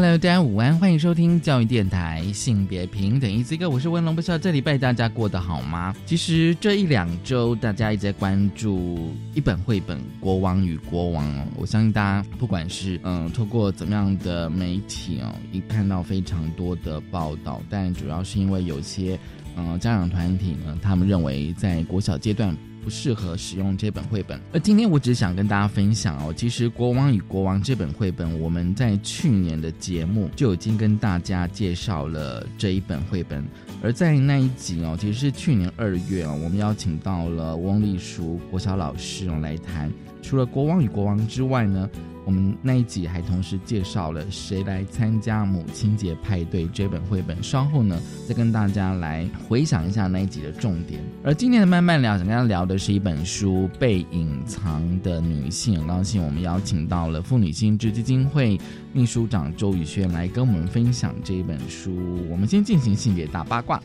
Hello，大家午安，欢迎收听教育电台性别平等 Easy Go，我是文龙，不知道这礼拜大家过得好吗？其实这一两周大家一直在关注一本绘本《国王与国王》哦，我相信大家不管是嗯透过怎么样的媒体哦，一看到非常多的报道，但主要是因为有些嗯家长团体呢，他们认为在国小阶段。不适合使用这本绘本，而今天我只想跟大家分享哦，其实《国王与国王》这本绘本，我们在去年的节目就已经跟大家介绍了这一本绘本，而在那一集哦，其实是去年二月哦，我们邀请到了翁丽淑国小老师哦来谈，除了《国王与国王》之外呢。我们那一集还同时介绍了谁来参加母亲节派对这本绘本，稍后呢再跟大家来回想一下那一集的重点。而今天的慢慢聊，想跟大家聊的是一本书《被隐藏的女性》。很高兴我们邀请到了妇女心智基金会秘书长周宇轩来跟我们分享这一本书。我们先进行 性别大八卦。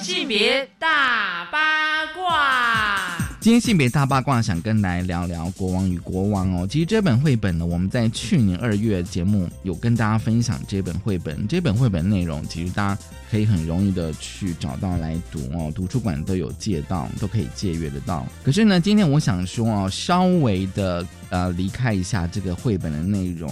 性别大八卦。今天性别大八卦，想跟来聊聊《国王与国王》哦。其实这本绘本呢，我们在去年二月节目有跟大家分享这本绘本。这本绘本内容，其实大家可以很容易的去找到来读哦，图书馆都有借到，都可以借阅得到。可是呢，今天我想说哦，稍微的。呃，离开一下这个绘本的内容。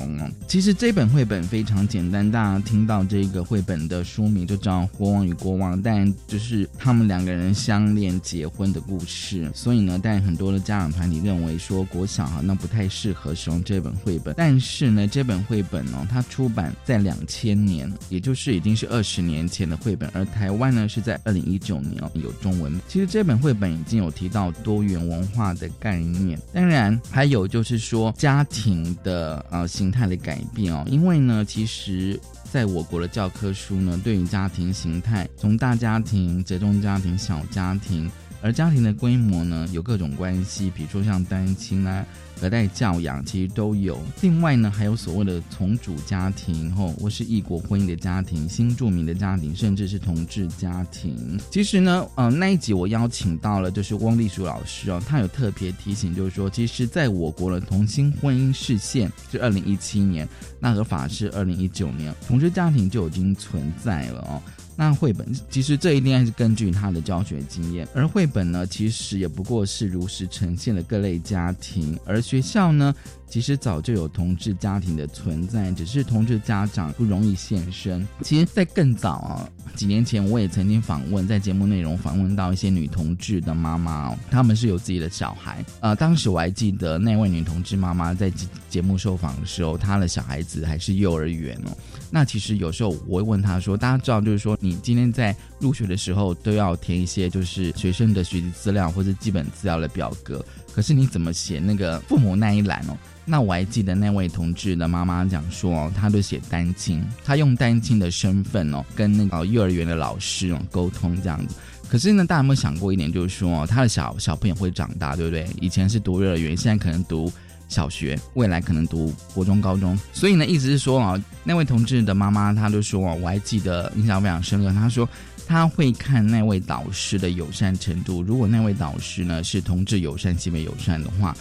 其实这本绘本非常简单，大家听到这个绘本的书名就知道《国王与国王》，但就是他们两个人相恋结婚的故事。所以呢，但很多的家长团体认为说国小哈那不太适合使用这本绘本。但是呢，这本绘本哦，它出版在两千年，也就是已经是二十年前的绘本，而台湾呢是在二零一九年哦有中文。其实这本绘本已经有提到多元文化的概念，当然还有就。是是说家庭的呃形态的改变哦，因为呢，其实在我国的教科书呢，对于家庭形态，从大家庭、折中家庭、小家庭。而家庭的规模呢，有各种关系，比如说像单亲啊、隔代教养，其实都有。另外呢，还有所谓的从主家庭，后或是异国婚姻的家庭、新著名的家庭，甚至是同志家庭。其实呢，呃，那一集我邀请到了就是汪丽淑老师哦，他有特别提醒，就是说，其实在我国的同性婚姻视线是二零一七年，那合法是二零一九年，同志家庭就已经存在了哦。那绘本其实这一定是根据他的教学经验，而绘本呢，其实也不过是如实呈现了各类家庭，而学校呢。其实早就有同志家庭的存在，只是同志家长不容易现身。其实，在更早啊，几年前我也曾经访问，在节目内容访问到一些女同志的妈妈哦，他们是有自己的小孩。呃，当时我还记得那位女同志妈妈在节目受访的时候，她的小孩子还是幼儿园哦。那其实有时候我会问她说：“大家知道，就是说你今天在入学的时候都要填一些就是学生的学习资料或者基本资料的表格，可是你怎么写那个父母那一栏哦？”那我还记得那位同志的妈妈讲说，她都写单亲，她用单亲的身份哦，跟那个幼儿园的老师哦沟通这样子。可是呢，大家有没有想过一点，就是说，他的小小朋友会长大，对不对？以前是读幼儿园，现在可能读小学，未来可能读国中、高中。所以呢，意思是说啊，那位同志的妈妈，她就说，我还记得印象非常深刻。她说，她会看那位导师的友善程度，如果那位导师呢是同志友善、性别友善的话。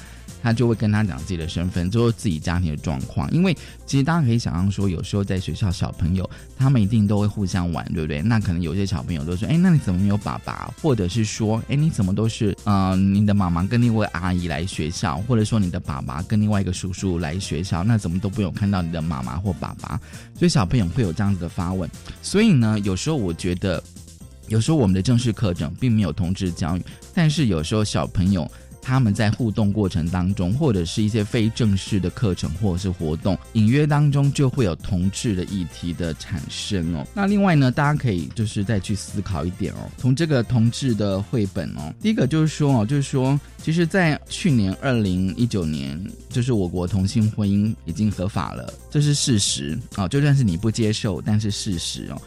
他就会跟他讲自己的身份，就是自己家庭的状况。因为其实大家可以想象说，有时候在学校，小朋友他们一定都会互相玩，对不对？那可能有些小朋友都说：“哎，那你怎么没有爸爸？”或者是说：“哎，你怎么都是嗯，你的妈妈跟另外阿姨来学校，或者说你的爸爸跟另外一个叔叔来学校，那怎么都不用看到你的妈妈或爸爸？”所以小朋友会有这样子的发问。所以呢，有时候我觉得，有时候我们的正式课程并没有同志教育，但是有时候小朋友。他们在互动过程当中，或者是一些非正式的课程或者是活动，隐约当中就会有同志的议题的产生哦。那另外呢，大家可以就是再去思考一点哦，从这个同志的绘本哦，第一个就是说哦，就是说，其实，在去年二零一九年，就是我国同性婚姻已经合法了，这是事实啊，就算是你不接受，但是事实哦。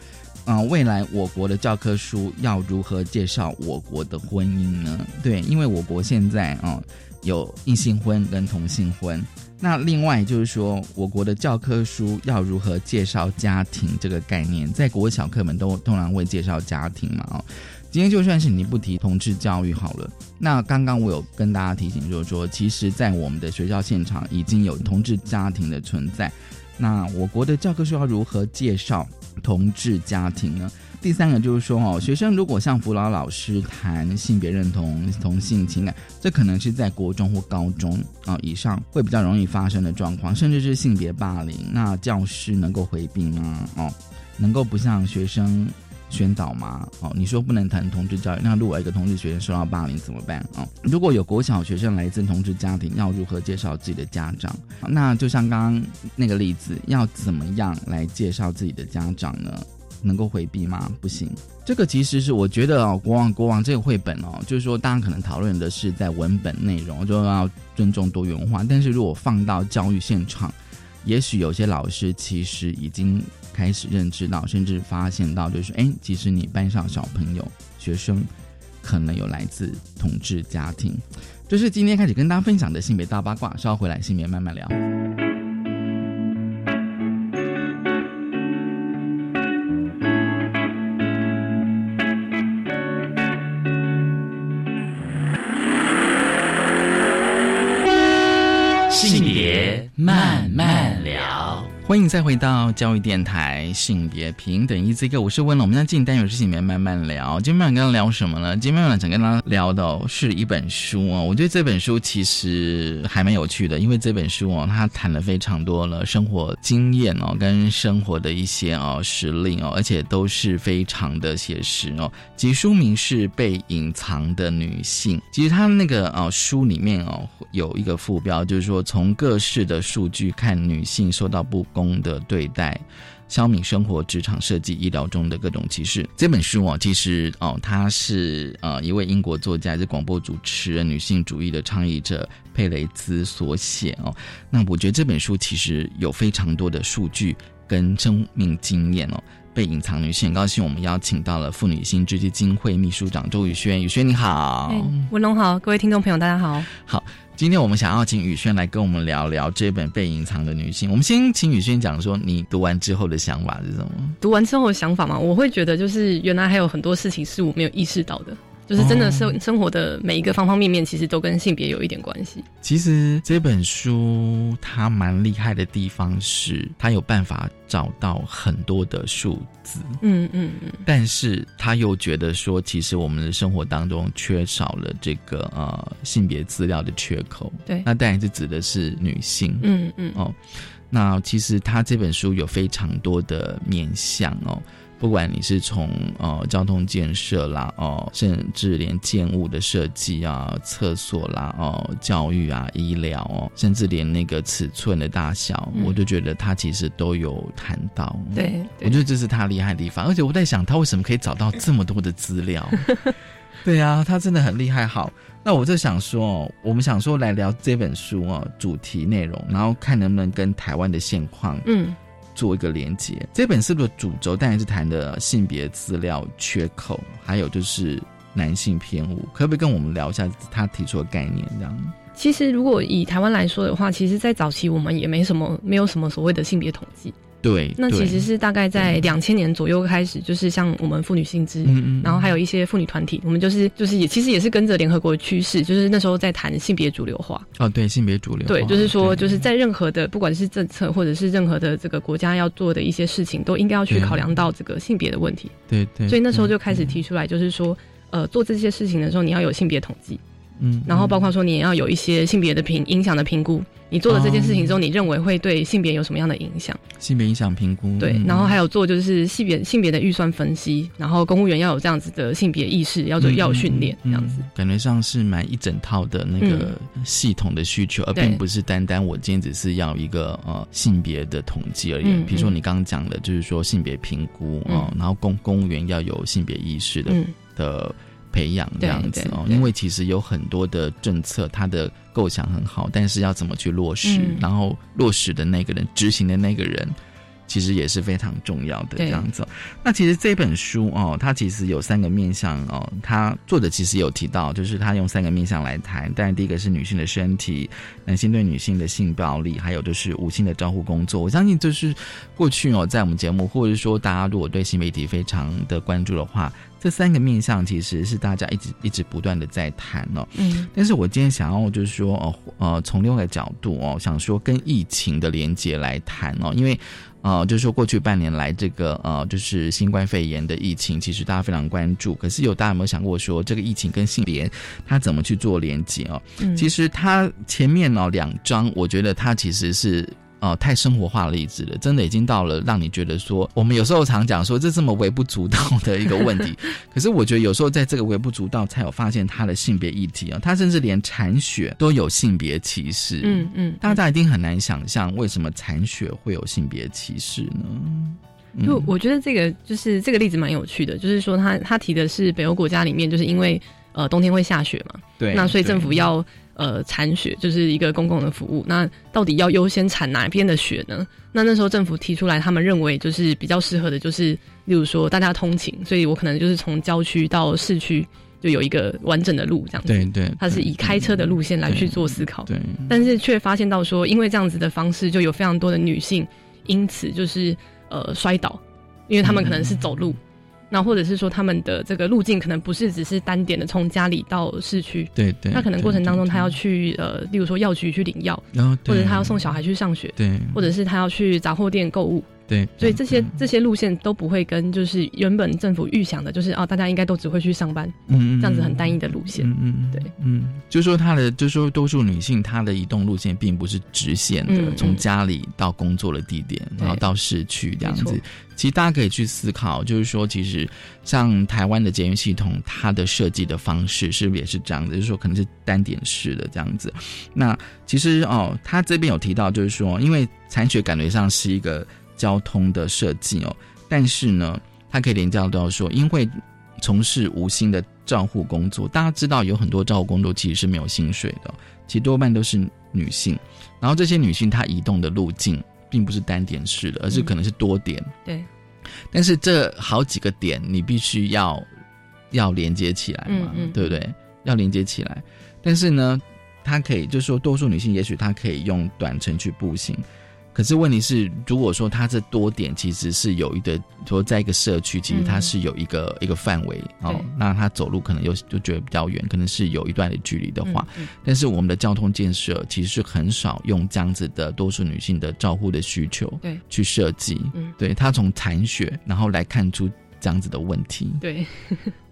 啊，未来我国的教科书要如何介绍我国的婚姻呢？对，因为我国现在啊有异性婚跟同性婚，那另外就是说，我国的教科书要如何介绍家庭这个概念？在国小课本都通常会介绍家庭嘛？哦，今天就算是你不提同志教育好了，那刚刚我有跟大家提醒，就是说，其实，在我们的学校现场已经有同志家庭的存在。那我国的教科书要如何介绍同志家庭呢？第三个就是说，哦，学生如果向辅导老师谈性别认同、同性情感，这可能是在国中或高中啊以上会比较容易发生的状况，甚至是性别霸凌。那教师能够回避吗？哦，能够不向学生？宣导吗？哦，你说不能谈同志教育，那如果一个同志学生受到霸凌怎么办？哦，如果有国小学生来自同志家庭，要如何介绍自己的家长？那就像刚刚那个例子，要怎么样来介绍自己的家长呢？能够回避吗？不行。这个其实是我觉得哦，国王国王这个绘本哦，就是说大家可能讨论的是在文本内容，就要尊重多元化。但是如果放到教育现场，也许有些老师其实已经。开始认知到，甚至发现到，就是哎，其实你班上小朋友、学生可能有来自同志家庭，这是今天开始跟大家分享的性别大八卦。稍后回来，性别慢慢聊。欢迎再回到教育电台性别平等一 Z 哥，我是温了。我们在进单元是性别慢慢聊。今天晚上跟他聊什么呢？今天晚上想跟他聊的是一本书哦。我觉得这本书其实还蛮有趣的，因为这本书哦，它谈了非常多了生活经验哦，跟生活的一些哦实例哦，而且都是非常的写实哦。其书名是《被隐藏的女性》。其实它那个哦书里面哦有一个副标，就是说从各式的数据看女性受到不。的对待，消弭生活、职场、设计、医疗中的各种歧视。这本书哦，其实哦，它是呃一位英国作家，是广播主持人、女性主义的倡议者佩雷兹所写哦。那我觉得这本书其实有非常多的数据跟生命经验哦，被隐藏女性。很高兴我们邀请到了妇女新知基金会秘书长周宇轩，宇轩你好，文龙好，各位听众朋友大家好，好。今天我们想要请宇轩来跟我们聊聊这本《被隐藏的女性》。我们先请宇轩讲说，你读完之后的想法是什么？读完之后的想法嘛，我会觉得就是原来还有很多事情是我没有意识到的。就是真的生生活的每一个方方面面，其实都跟性别有一点关系。其实这本书它蛮厉害的地方是，它有办法找到很多的数字。嗯嗯嗯。但是他又觉得说，其实我们的生活当中缺少了这个呃性别资料的缺口。对。那当然是指的是女性。嗯嗯。哦，那其实他这本书有非常多的面向哦。不管你是从呃交通建设啦，哦，甚至连建物的设计啊、厕所啦、哦教育啊、医疗哦，甚至连那个尺寸的大小，我就觉得他其实都有谈到。对，我觉得这是他厉害的地方。而且我在想，他为什么可以找到这么多的资料？对啊，他真的很厉害。好，那我就想说，我们想说来聊这本书哦，主题内容，然后看能不能跟台湾的现况，嗯。做一个连接，这本书的主轴当然是谈的性别资料缺口，还有就是男性偏误，可不可以跟我们聊一下他提出的概念？这样，其实如果以台湾来说的话，其实，在早期我们也没什么，没有什么所谓的性别统计。对，那其实是大概在两千年左右开始，就是像我们妇女性知，然后还有一些妇女团体，我们就是就是也其实也是跟着联合国的趋势，就是那时候在谈性别主流化。哦，对，性别主流。对，就是说就是在任何的不管是政策或者是任何的这个国家要做的一些事情，都应该要去考量到这个性别的问题。对对。所以那时候就开始提出来，就是说，呃，做这些事情的时候，你要有性别统计。嗯，然后包括说你也要有一些性别的评影响的评估。你做了这件事情之后，你认为会对性别有什么样的影响？性别影响评估，对，然后还有做就是性别性别的预算分析，然后公务员要有这样子的性别意识，要做要有训练这样子。感觉上是蛮一整套的那个系统的需求，而并不是单单我今天只是要一个呃性别的统计而已。比如说你刚刚讲的，就是说性别评估啊，然后公公务员要有性别意识的的。培养这样子哦，因为其实有很多的政策，它的构想很好，但是要怎么去落实，然后落实的那个人，执行的那个人。其实也是非常重要的这样子。那其实这本书哦，它其实有三个面向哦。它作者其实有提到，就是他用三个面向来谈。当然，第一个是女性的身体，男性对女性的性暴力，还有就是无性的照护工作。我相信，就是过去哦，在我们节目，或者说大家如果对新媒体非常的关注的话，这三个面向其实是大家一直一直不断的在谈哦。嗯。但是我今天想要就是说哦呃，从另外一个角度哦，想说跟疫情的连接来谈哦，因为。呃，就是说过去半年来，这个呃，就是新冠肺炎的疫情，其实大家非常关注。可是有大家有没有想过，说这个疫情跟性别它怎么去做连接哦？其实它前面呢两章，我觉得它其实是。哦，太生活化的例子了，真的已经到了让你觉得说，我们有时候常讲说这这么微不足道的一个问题，可是我觉得有时候在这个微不足道，才有发现他的性别议题啊，他甚至连残血都有性别歧视。嗯嗯，大家一定很难想象为什么残血会有性别歧视呢？就我觉得这个就是这个例子蛮有趣的，就是说他他提的是北欧国家里面，就是因为呃冬天会下雪嘛，对，那所以政府要。呃，铲雪就是一个公共的服务。那到底要优先铲哪边的雪呢？那那时候政府提出来，他们认为就是比较适合的，就是例如说大家通勤，所以我可能就是从郊区到市区就有一个完整的路这样子。对对，它是以开车的路线来去做思考。对，但是却发现到说，因为这样子的方式，就有非常多的女性因此就是呃摔倒，因为他们可能是走路。那或者是说他们的这个路径可能不是只是单点的从家里到市区，对对，那可能过程当中他要去呃，例如说药局去领药，然后或者他要送小孩去上学，对，或者是他要去杂货店购物。对，所以这些这些路线都不会跟就是原本政府预想的，就是啊，大家应该都只会去上班，嗯，这样子很单一的路线，嗯嗯，对，嗯，就说他的，就说多数女性她的移动路线并不是直线的，从家里到工作的地点，然后到市区这样子。其实大家可以去思考，就是说，其实像台湾的捷运系统，它的设计的方式是不是也是这样子？就是说，可能是单点式的这样子。那其实哦，他这边有提到，就是说，因为残雪感觉上是一个。交通的设计哦，但是呢，它可以连接到说，因为从事无薪的照护工作，大家知道有很多照护工作其实是没有薪水的，其实多半都是女性。然后这些女性她移动的路径并不是单点式的，而是可能是多点。对。但是这好几个点你必须要要连接起来嘛，对不对？要连接起来。但是呢，她可以就是说，多数女性也许她可以用短程去步行。可是问题是，如果说它这多点其实是有一个，说在一个社区，其实它是有一个一个范围哦，那他走路可能又就觉得比较远，可能是有一段的距离的话，但是我们的交通建设其实是很少用这样子的多数女性的照护的需求对。去设计，对他从残血然后来看出这样子的问题，对。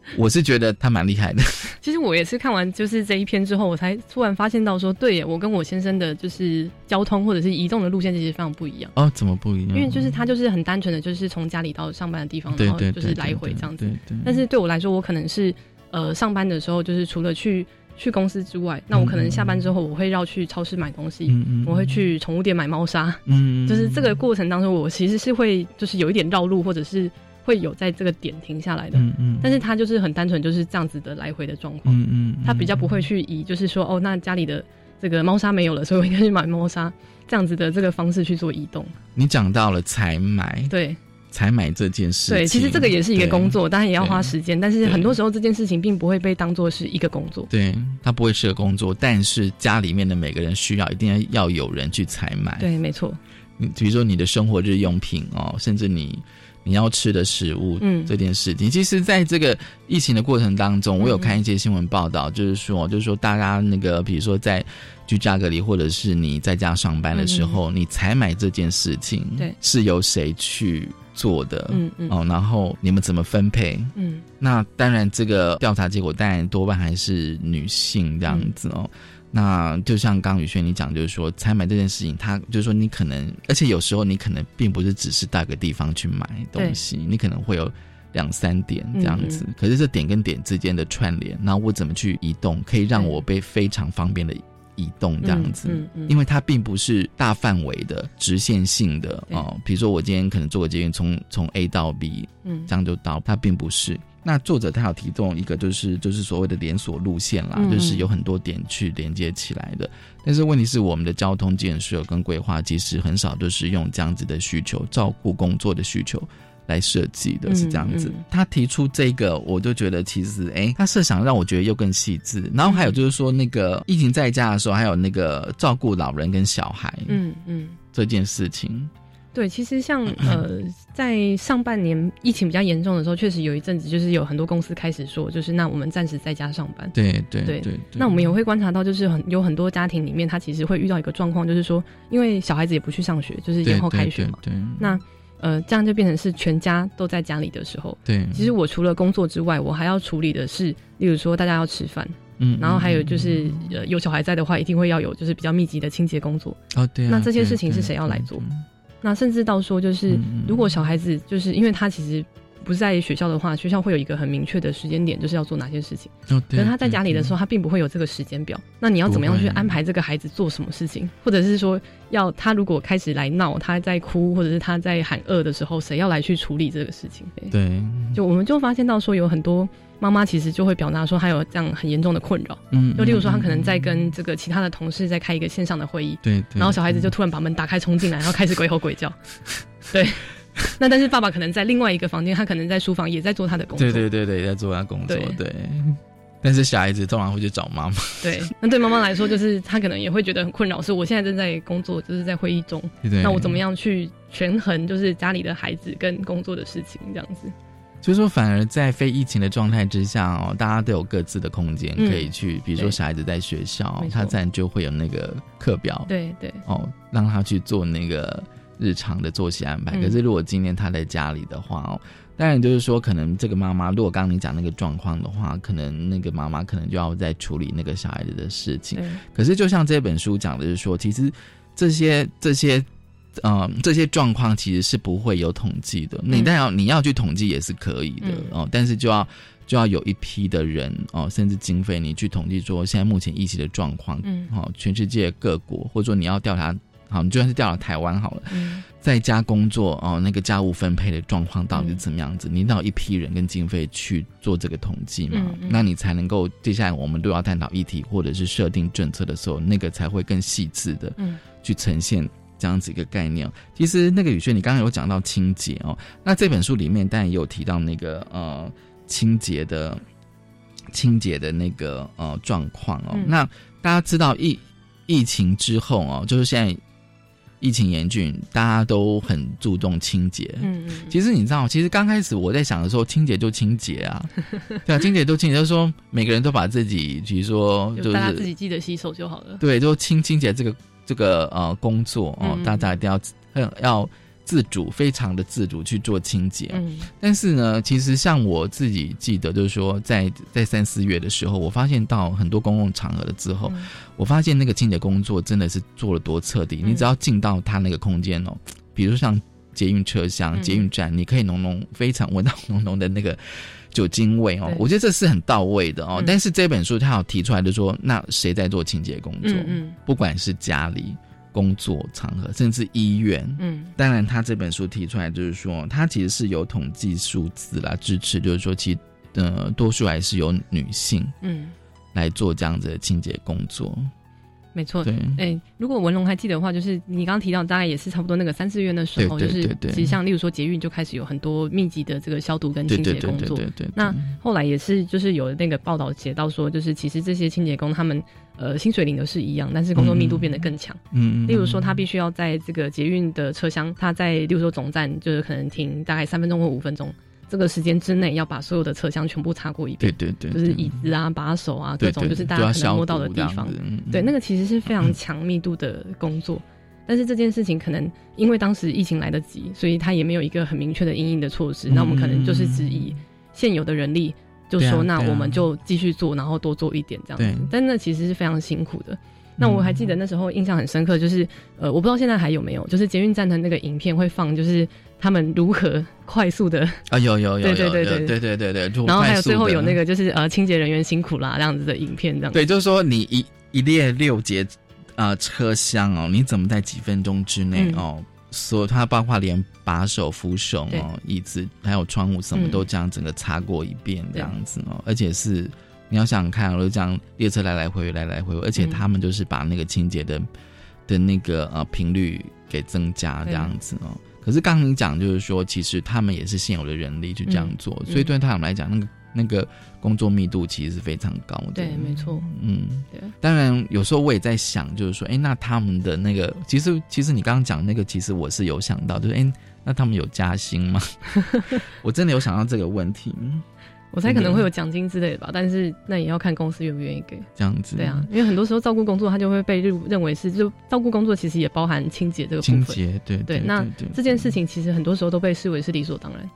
我是觉得他蛮厉害的。其实我也是看完就是这一篇之后，我才突然发现到说，对，我跟我先生的就是交通或者是移动的路线其实非常不一样。哦，怎么不一样？因为就是他就是很单纯的就是从家里到上班的地方，然后就是来回这样子。对对。但是对我来说，我可能是呃上班的时候，就是除了去去公司之外，那我可能下班之后我会绕去超市买东西，我会去宠物店买猫砂。嗯。就是这个过程当中，我其实是会就是有一点绕路，或者是。会有在这个点停下来的，嗯嗯，但是他就是很单纯，就是这样子的来回的状况，嗯嗯，他比较不会去以就是说哦，那家里的这个猫砂没有了，所以我应该去买猫砂这样子的这个方式去做移动。你讲到了采买，对，采买这件事，对，其实这个也是一个工作，当然也要花时间，但是很多时候这件事情并不会被当做是一个工作，对，它不会是个工作，但是家里面的每个人需要一定要要有人去采买，对，没错，你比如说你的生活日用品哦，甚至你。你要吃的食物，嗯，这件事情，其实在这个疫情的过程当中，我有看一些新闻报道，就是说，就是说，大家那个，比如说在居家隔离，或者是你在家上班的时候，你采买这件事情，对，是由谁去做的？嗯嗯，哦，然后你们怎么分配？嗯，那当然，这个调查结果当然多半还是女性这样子哦。那就像刚宇轩你讲，就是说采买这件事情，他就是说你可能，而且有时候你可能并不是只是到一个地方去买东西，你可能会有两三点这样子。可是这点跟点之间的串联，那我怎么去移动，可以让我被非常方便的移动这样子？嗯嗯因为它并不是大范围的直线性的哦。比如说我今天可能做个捷运从从 A 到 B，嗯，这样就到，它并不是。那作者他有提供一个，就是就是所谓的连锁路线啦，就是有很多点去连接起来的。但是问题是，我们的交通建设跟规划其实很少都是用这样子的需求，照顾工作的需求来设计的，是这样子。他提出这个，我就觉得其实，哎，他设想让我觉得又更细致。然后还有就是说，那个疫情在家的时候，还有那个照顾老人跟小孩，嗯嗯，这件事情。对，其实像 呃，在上半年疫情比较严重的时候，确实有一阵子，就是有很多公司开始说，就是那我们暂时在家上班。对对对对。那我们也会观察到，就是很有很多家庭里面，他其实会遇到一个状况，就是说，因为小孩子也不去上学，就是延后开学嘛。对。那呃，这样就变成是全家都在家里的时候。对。其实我除了工作之外，我还要处理的是，例如说大家要吃饭，嗯，然后还有就是呃有小孩在的话，一定会要有就是比较密集的清洁工作。哦，对。那这些事情是谁要来做？那甚至到说，就是如果小孩子就是因为他其实不在学校的话，学校会有一个很明确的时间点，就是要做哪些事情。可是他在家里的时候，他并不会有这个时间表。那你要怎么样去安排这个孩子做什么事情？或者是说，要他如果开始来闹，他在哭，或者是他在喊饿的时候，谁要来去处理这个事情？对，就我们就发现到说，有很多。妈妈其实就会表达说，她有这样很严重的困扰。嗯，就例如说，她可能在跟这个其他的同事在开一个线上的会议。对。然后小孩子就突然把门打开冲进来，然后开始鬼吼鬼叫。对。那但是爸爸可能在另外一个房间，他可能在书房也在做他的工作。对对对对，在做他工作。对。但是小孩子通常会去找妈妈。对。那对妈妈来说，就是她可能也会觉得很困扰，是我现在正在工作，就是在会议中。那我怎么样去权衡，就是家里的孩子跟工作的事情这样子？所以说，反而在非疫情的状态之下哦，大家都有各自的空间可以去，比如说小孩子在学校，他自然就会有那个课表，对对，哦，让他去做那个日常的作息安排。可是如果今天他在家里的话哦，当然就是说，可能这个妈妈，如果刚刚你讲那个状况的话，可能那个妈妈可能就要在处理那个小孩子的事情。可是就像这本书讲的，就是说，其实这些这些。嗯，这些状况其实是不会有统计的。你但要你要去统计也是可以的哦，但是就要就要有一批的人哦，甚至经费，你去统计说现在目前疫情的状况，嗯，好，全世界各国，或者说你要调查，好，你就算是调查台湾好了，在家工作哦，那个家务分配的状况到底是怎么样子？你到一批人跟经费去做这个统计嘛，那你才能够接下来我们都要探讨议题或者是设定政策的时候，那个才会更细致的去呈现。这样子一个概念，其实那个宇轩，你刚刚有讲到清洁哦，那这本书里面当然也有提到那个呃清洁的清洁的那个呃状况哦。那大家知道疫疫情之后哦，就是现在疫情严峻，大家都很注重清洁。嗯嗯。其实你知道，其实刚开始我在想的时候，清洁就清洁啊，对啊，清洁就清洁，就是说每个人都把自己，比如说就是大家自己记得洗手就好了。对，就清清洁这个。这个呃工作哦，大家一定要要自主，非常的自主去做清洁。嗯，但是呢，其实像我自己记得，就是说在在三四月的时候，我发现到很多公共场合了之后，我发现那个清洁工作真的是做了多彻底。你只要进到他那个空间哦，比如像捷运车厢、捷运站，你可以浓浓非常闻到浓浓的那个。酒精味哦，我觉得这是很到位的哦。但是这本书他有提出来，就说那谁在做清洁工作？嗯，不管是家里、工作场合，甚至医院，嗯，当然他这本书提出来就是说，他其实是有统计数字啦支持，就是说其呃多数还是由女性嗯来做这样子的清洁工作。没错。对，哎，如果文龙还记得的话，就是你刚刚提到，大概也是差不多那个三四月的时候，就是其实像例如说捷运就开始有很多密集的这个消毒跟清洁工作。对对对。那后来也是就是有那个报道写到说，就是其实这些清洁工他们呃薪水领的是一样，但是工作密度变得更强。嗯。例如说，他必须要在这个捷运的车厢，他在例如说总站就是可能停大概三分钟或五分钟。这个时间之内要把所有的车厢全部擦过一遍，对对对，就是椅子啊、把手啊各种，就是大家可能摸到的地方。对，那个其实是非常强密度的工作，但是这件事情可能因为当时疫情来得及，所以他也没有一个很明确的应应的措施。那我们可能就是只以现有的人力，就说那我们就继续做，然后多做一点这样子。但那其实是非常辛苦的。那我还记得那时候印象很深刻，就是呃，我不知道现在还有没有，就是捷运站的那个影片会放，就是他们如何快速的啊，有有有，对对对对对对对对，然后还有最后有那个就是呃，清洁人员辛苦啦这样子的影片这样。对，就是说你一一列六节啊车厢哦，你怎么在几分钟之内哦，所它包括连把手、扶手哦、椅子还有窗户什么都这样整个擦过一遍这样子哦，而且是。你要想想看，就这样列车来来回回来来回回，而且他们就是把那个清洁的的那个呃频率给增加这样子哦。可是刚刚你讲就是说，其实他们也是现有的人力去这样做，所以对他们来讲，那个那个工作密度其实是非常高的。对，没错。嗯，对。当然有时候我也在想，就是说，哎，那他们的那个，其实其实你刚刚讲那个，其实我是有想到，就是哎，那他们有加薪吗？我真的有想到这个问题。我猜可能会有奖金之类的吧，但是那也要看公司愿不愿意给。这样子。对啊，因为很多时候照顾工作，他就会被认认为是就照顾工作，其实也包含清洁这个部分。清洁，对对。那这件事情其实很多时候都被视为是理所当然。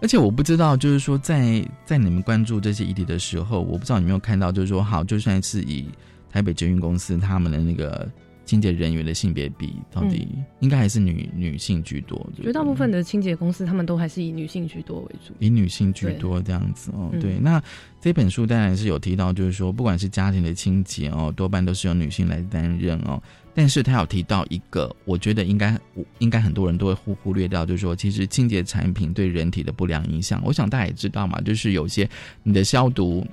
而且我不知道，就是说在在你们关注这些议题的时候，我不知道你有没有看到，就是说好，就算是以台北捷运公司他们的那个。清洁人员的性别比到底应该还是女女性居多？绝大部分的清洁公司，他们都还是以女性居多为主，以女性居多这样子哦。对，那这本书当然是有提到，就是说，不管是家庭的清洁哦，多半都是由女性来担任哦。但是他有提到一个，我觉得应该应该很多人都会忽忽略掉，就是说，其实清洁产品对人体的不良影响，我想大家也知道嘛，就是有些你的消毒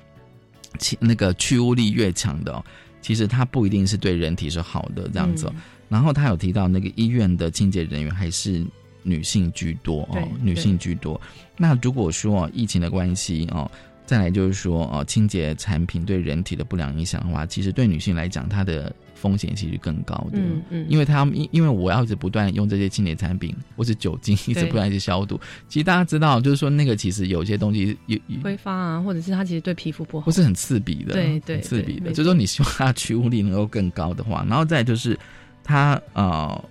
清那个去污力越强的。其实它不一定是对人体是好的这样子，然后他有提到那个医院的清洁人员还是女性居多哦，女性居多。那如果说疫情的关系哦。再来就是说，哦，清洁产品对人体的不良影响的话，其实对女性来讲，它的风险其实更高的。嗯嗯，因为他们因因为我要一直不断用这些清洁产品，或是酒精一直不断去消毒。其实大家知道，就是说那个其实有些东西有挥发啊，或者是它其实对皮肤不好，不是很刺鼻的。对对，刺鼻的。就是说你希望它去污力能够更高的话，然后再就是它呃。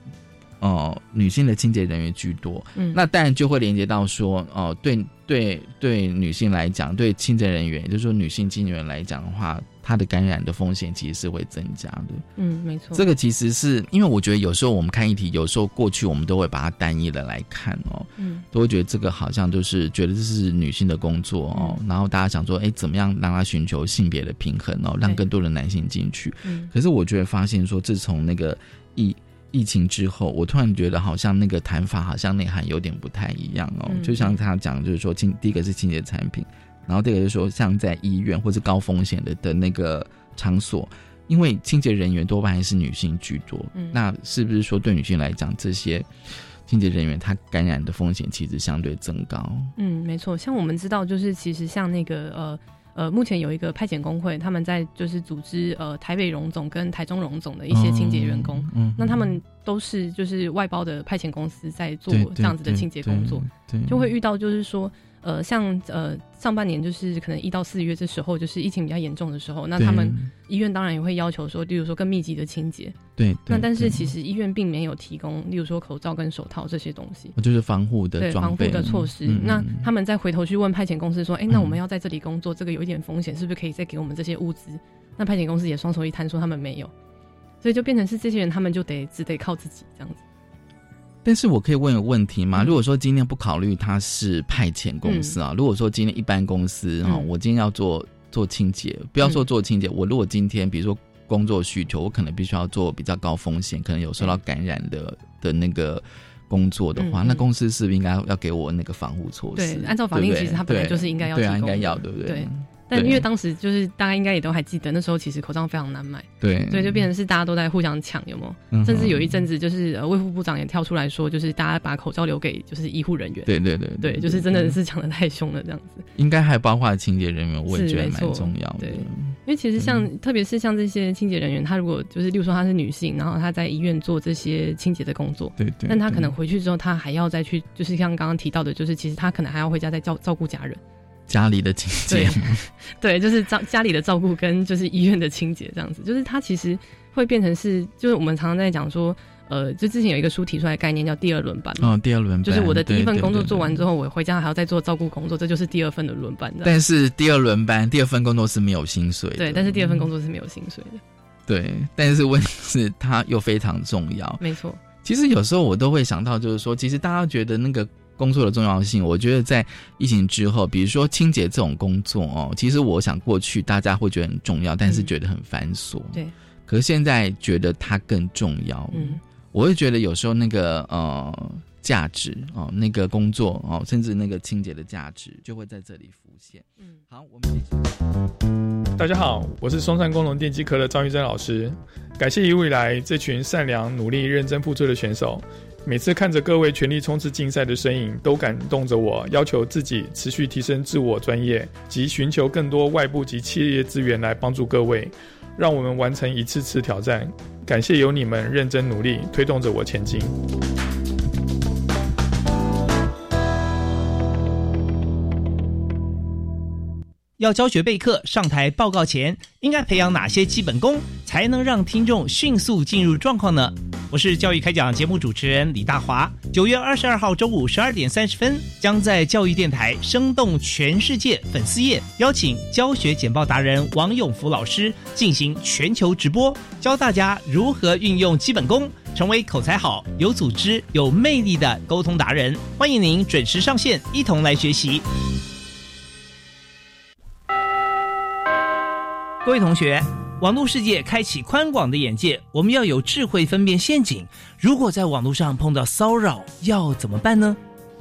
哦，女性的清洁人员居多，嗯，那当然就会连接到说，哦，对对对，女性来讲，对清洁人员，也就是说女性清洁员来讲的话，她的感染的风险其实是会增加的。嗯，没错。这个其实是因为我觉得有时候我们看议题，有时候过去我们都会把它单一的来看哦，嗯，都会觉得这个好像就是觉得这是女性的工作哦，然后大家想说，哎，怎么样让她寻求性别的平衡哦，让更多的男性进去。嗯，可是我觉得发现说，自从那个疫疫情之后，我突然觉得好像那个谈法好像内涵有点不太一样哦。就像他讲，就是说清第一个是清洁产品，然后第二个就是说像在医院或是高风险的的那个场所，因为清洁人员多半还是女性居多，嗯那是不是说对女性来讲，这些清洁人员她感染的风险其实相对增高？嗯，没错。像我们知道，就是其实像那个呃。呃，目前有一个派遣工会，他们在就是组织呃台北荣总跟台中荣总的一些清洁员工，嗯那他们都是就是外包的派遣公司在做这样子的清洁工作，就会遇到就是说。呃，像呃上半年就是可能一到四月这时候，就是疫情比较严重的时候，那他们医院当然也会要求说，例如说更密集的清洁。对。那但是其实医院并没有提供，例如说口罩跟手套这些东西。就是防护的对防护的措施。那他们再回头去问派遣公司说，哎，那我们要在这里工作，这个有一点风险，是不是可以再给我们这些物资？那派遣公司也双手一摊说他们没有，所以就变成是这些人他们就得只得靠自己这样子。但是我可以问个问题吗？如果说今天不考虑他是派遣公司啊，如果说今天一般公司哈，我今天要做做清洁，不要说做清洁，我如果今天比如说工作需求，我可能必须要做比较高风险，可能有受到感染的的那个工作的话，那公司是不是应该要给我那个防护措施？对，按照法令，其实他本来就是应该要，对啊，应该要，对不对？对。但因为当时就是大家应该也都还记得，那时候其实口罩非常难买，对，所以，就变成是大家都在互相抢，有没有？甚至有一阵子就是呃卫副部长也跳出来说，就是大家把口罩留给就是医护人员，对对对对，就是真的是抢的太凶了这样子。应该还包括清洁人员，我也觉得蛮重要的。对，因为其实像特别是像这些清洁人员，他如果就是例如说她是女性，然后她在医院做这些清洁的工作，对对，但她可能回去之后，她还要再去，就是像刚刚提到的，就是其实她可能还要回家再照照顾家人。家里的清洁，对，就是照家里的照顾跟就是医院的清洁这样子，就是它其实会变成是，就是我们常常在讲说，呃，就之前有一个书提出来概念叫第二轮班，哦，第二轮班，就是我的第一份工作做完之后，我回家还要再做照顾工作，这就是第二份的轮班。但是第二轮班，第二份工作是没有薪水的，对，但是第二份工作是没有薪水的，对，但是问题是它又非常重要，没错。其实有时候我都会想到，就是说，其实大家觉得那个。工作的重要性，我觉得在疫情之后，比如说清洁这种工作哦，其实我想过去大家会觉得很重要，但是觉得很繁琐。对，可是现在觉得它更重要。嗯，我会觉得有时候那个呃价值哦，那个工作哦，甚至那个清洁的价值就会在这里浮现。嗯，好，我们大家好，我是松山工农电机科的张玉珍老师，感谢一路以来这群善良、努力、认真付出的选手。每次看着各位全力冲刺竞赛的身影，都感动着我。要求自己持续提升自我专业，及寻求更多外部及企业资源来帮助各位，让我们完成一次次挑战。感谢有你们认真努力，推动着我前进。要教学备课、上台报告前，应该培养哪些基本功，才能让听众迅速进入状况呢？我是教育开讲节目主持人李大华。九月二十二号中午十二点三十分，将在教育电台生动全世界粉丝页邀请教学简报达人王永福老师进行全球直播，教大家如何运用基本功，成为口才好、有组织、有魅力的沟通达人。欢迎您准时上线，一同来学习。各位同学，网络世界开启宽广的眼界，我们要有智慧分辨陷阱。如果在网络上碰到骚扰，要怎么办呢？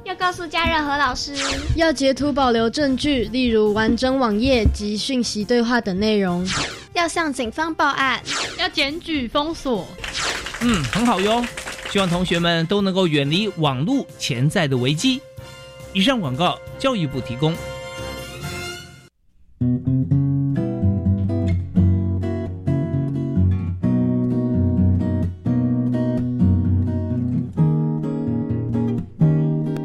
要告诉家人和老师，要截图保留证据，例如完整网页及讯息对话等内容。要向警方报案，要检举封锁。嗯，很好哟。希望同学们都能够远离网络潜在的危机。以上广告，教育部提供。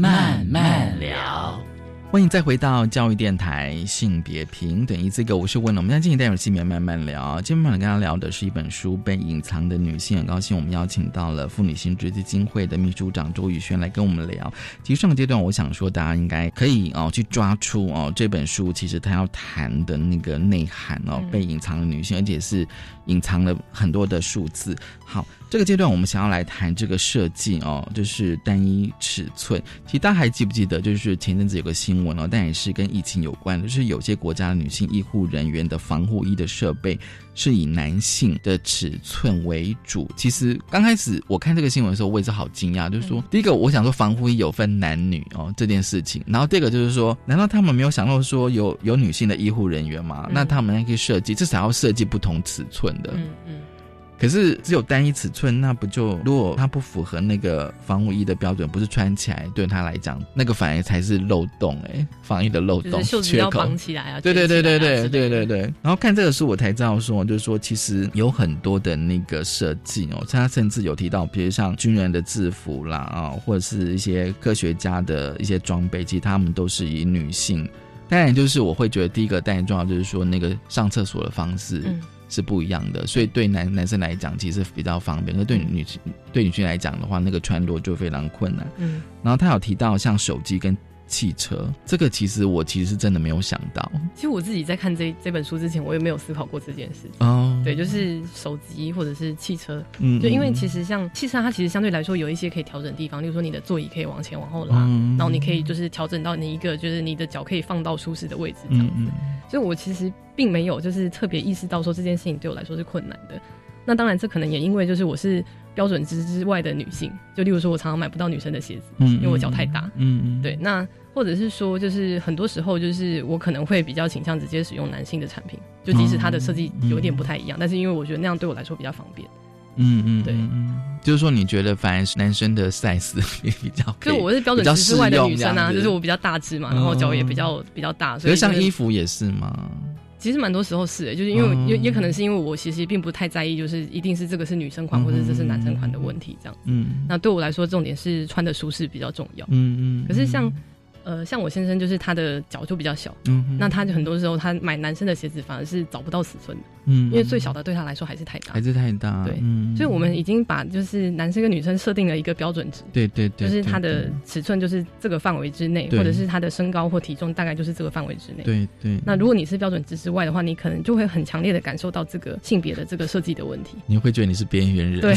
慢慢聊欢迎再回到教育电台，性别平等，一这个，我是问了。我们现在进行带有性别慢慢聊。今天我们跟大家聊的是一本书《被隐藏的女性》，很高兴我们邀请到了妇女性质基金会的秘书长周宇轩来跟我们聊。其实上个阶段，我想说大家应该可以哦去抓出哦这本书其实他要谈的那个内涵哦，被隐藏的女性，而且是隐藏了很多的数字。好。这个阶段，我们想要来谈这个设计哦，就是单一尺寸。其实大家还记不记得，就是前阵子有个新闻哦，但也是跟疫情有关的，就是有些国家的女性医护人员的防护衣的设备是以男性的尺寸为主。其实刚开始我看这个新闻的时候，我也是好惊讶，就是说，第一个我想说防护衣有分男女哦这件事情，然后第二个就是说，难道他们没有想到说有有女性的医护人员吗？那他们可以设计，至少要设计不同尺寸的。嗯嗯。可是只有单一尺寸，那不就如果它不符合那个防护衣的标准，不是穿起来对他来讲，那个反而才是漏洞哎，防疫的漏洞缺口。绑起来啊！对对对对对对对对。然后看这个书，我才知道说，就是说其实有很多的那个设计哦，他甚至有提到，比如像军人的制服啦啊，或者是一些科学家的一些装备，其实他们都是以女性。当然，就是我会觉得第一个当然重要，就是说那个上厕所的方式。是不一样的，所以对男男生来讲其实比较方便，那对女性对女性来讲的话，那个穿着就非常困难。嗯，然后他有提到像手机跟。汽车这个其实我其实真的没有想到。其实我自己在看这这本书之前，我也没有思考过这件事情。哦，对，就是手机或者是汽车，嗯，就因为其实像汽车，它其实相对来说有一些可以调整的地方，例如说你的座椅可以往前往后拉，然后你可以就是调整到你一个就是你的脚可以放到舒适的位置这样子。所以我其实并没有就是特别意识到说这件事情对我来说是困难的。那当然，这可能也因为就是我是标准值之外的女性，就例如说我常常买不到女生的鞋子，嗯，因为我脚太大，嗯嗯，对，那。或者是说，就是很多时候，就是我可能会比较倾向直接使用男性的产品，就即使它的设计有点不太一样，但是因为我觉得那样对我来说比较方便。嗯嗯，对，就是说你觉得反而是男生的 size 也比较，就我是标准值之外的女生啊，就是我比较大只嘛，然后脚也比较比较大，所以像衣服也是吗？其实蛮多时候是，就是因为也也可能是因为我其实并不太在意，就是一定是这个是女生款或者这是男生款的问题这样。嗯，那对我来说，重点是穿的舒适比较重要。嗯嗯，可是像。呃，像我先生就是他的脚就比较小，嗯，那他就很多时候他买男生的鞋子反而是找不到尺寸的，嗯，因为最小的对他来说还是太大，还是太大，对，所以我们已经把就是男生跟女生设定了一个标准值，对对对，就是他的尺寸就是这个范围之内，或者是他的身高或体重大概就是这个范围之内，对对。那如果你是标准值之外的话，你可能就会很强烈的感受到这个性别的这个设计的问题，你会觉得你是边缘人，对，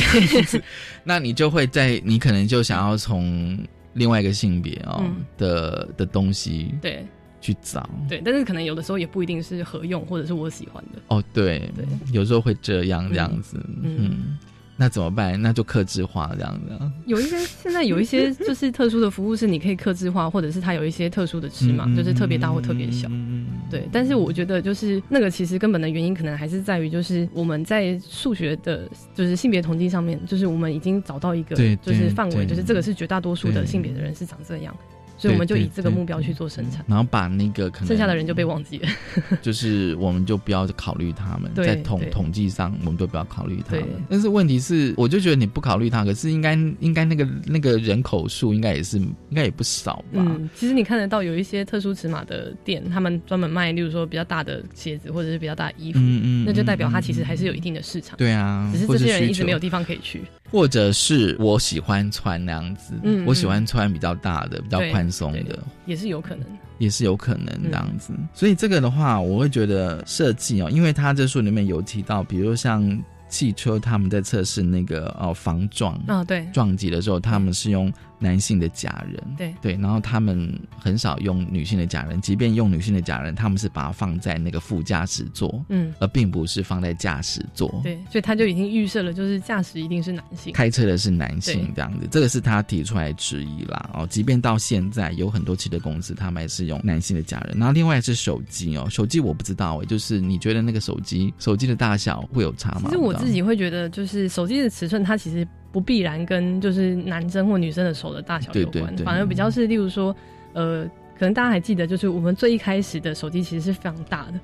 那你就会在你可能就想要从。另外一个性别哦的的东西，对，去找，对，但是可能有的时候也不一定是合用或者是我喜欢的。哦，对，对，有时候会这样这样子，嗯。那怎么办？那就克制化这样子。有一些现在有一些 就是特殊的服务是你可以克制化，或者是它有一些特殊的尺码，就是特别大或特别小。嗯对，但是我觉得就是那个其实根本的原因可能还是在于就是我们在数学的，就是性别统计上面，就是我们已经找到一个就是范围，就是这个是绝大多数的性别的人是长这样。所以我们就以这个目标去做生产，然后把那个可能剩下的人就被忘记了，就是我们就不要考虑他们，在统统计上我们就不要考虑他们。但是问题是，我就觉得你不考虑他，可是应该应该那个那个人口数应该也是应该也不少吧？嗯，其实你看得到有一些特殊尺码的店，他们专门卖，例如说比较大的鞋子或者是比较大的衣服，嗯嗯，那就代表他其实还是有一定的市场。对啊，只是这些人一直没有地方可以去。或者是我喜欢穿那样子，嗯我喜欢穿比较大的、比较宽松的，也是有可能，也是有可能这样子。所以这个的话，我会觉得设计哦，因为他这书里面有提到，比如像汽车，他们在测试那个哦防撞啊，对，撞击的时候，他们是用。男性的假人，对对，然后他们很少用女性的假人，即便用女性的假人，他们是把它放在那个副驾驶座，嗯，而并不是放在驾驶座，对，所以他就已经预设了，就是驾驶一定是男性，开车的是男性这样子，这个是他提出来质疑啦。哦，即便到现在有很多汽车公司，他们还是用男性的假人。然后另外是手机哦，手机我不知道哎，就是你觉得那个手机手机的大小会有差吗？其实我自己会觉得，就是手机的尺寸，它其实。不必然跟就是男生或女生的手的大小有关，反而比较是，例如说，呃，可能大家还记得，就是我们最一开始的手机其实是非常大的。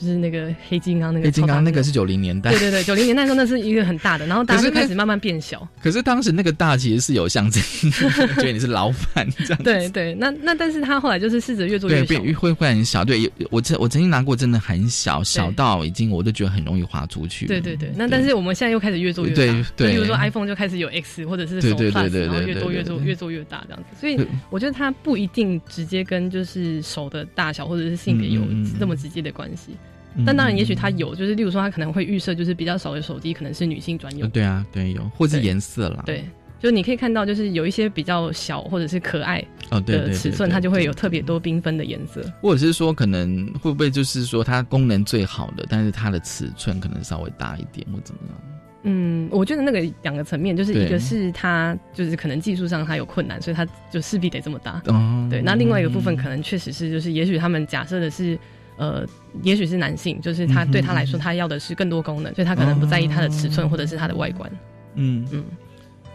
就是那个黑金刚，那个黑金刚那个是九零年代，对对对，九零年代时候那是一个很大的，然后大家就开始慢慢变小。可是当时那个大其实是有象征，觉得你是老板这样。对对，那那但是他后来就是试着越做越小，会会很小。对，我曾我曾经拿过，真的很小，小到已经我都觉得很容易滑出去。对对对，那但是我们现在又开始越做越大，对对，比如说 iPhone 就开始有 X 或者是手 Plus，然后越做越做越做越大这样子。所以我觉得它不一定直接跟就是手的大小或者是性别有这么直接的关系。但当然，也许它有，就是例如说，它可能会预设，就是比较少的手机可能是女性专用。对啊，对，有，或是颜色啦。对，就你可以看到，就是有一些比较小或者是可爱的尺寸，它就会有特别多缤纷的颜色。或者是说，可能会不会就是说，它功能最好的，但是它的尺寸可能稍微大一点，或怎么样？嗯，我觉得那个两个层面，就是一个是它就是可能技术上它有困难，所以它就势必得这么大。哦。对，那另外一个部分可能确实是，就是也许他们假设的是。呃，也许是男性，就是他对他来说，他要的是更多功能，所以他可能不在意它的尺寸或者是它的外观。嗯嗯，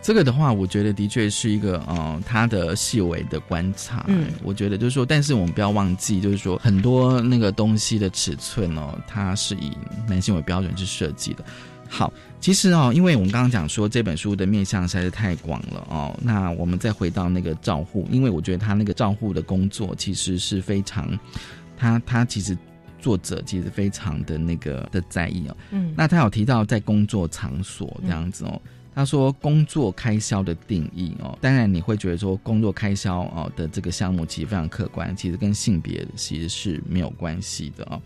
这个的话，我觉得的确是一个呃，他的细微的观察。嗯，我觉得就是说，但是我们不要忘记，就是说很多那个东西的尺寸哦，它是以男性为标准去设计的。好，其实哦，因为我们刚刚讲说这本书的面向实在是太广了哦，那我们再回到那个照护，因为我觉得他那个照护的工作其实是非常。他他其实作者其实非常的那个的在意哦。嗯，那他有提到在工作场所这样子哦。他说：“工作开销的定义哦，当然你会觉得说工作开销哦的这个项目其实非常客观，其实跟性别其实是没有关系的哦。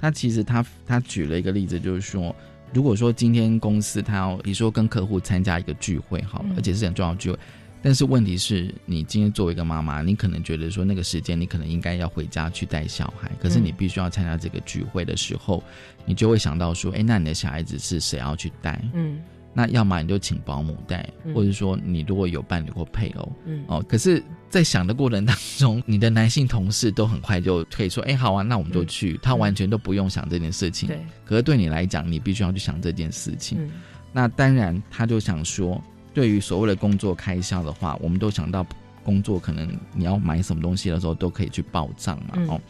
他其实他他举了一个例子，就是说，如果说今天公司他要比如说跟客户参加一个聚会，好，而且是很重要的聚会，但是问题是你今天作为一个妈妈，你可能觉得说那个时间你可能应该要回家去带小孩，可是你必须要参加这个聚会的时候，你就会想到说，哎，那你的小孩子是谁要去带？嗯。”那要么你就请保姆带，或者说你如果有伴侣或配偶，嗯哦，可是，在想的过程当中，你的男性同事都很快就可以说：“哎，好啊，那我们就去。”他完全都不用想这件事情。对。可是对你来讲，你必须要去想这件事情。那当然，他就想说，对于所谓的工作开销的话，我们都想到工作可能你要买什么东西的时候都可以去报账嘛。哦。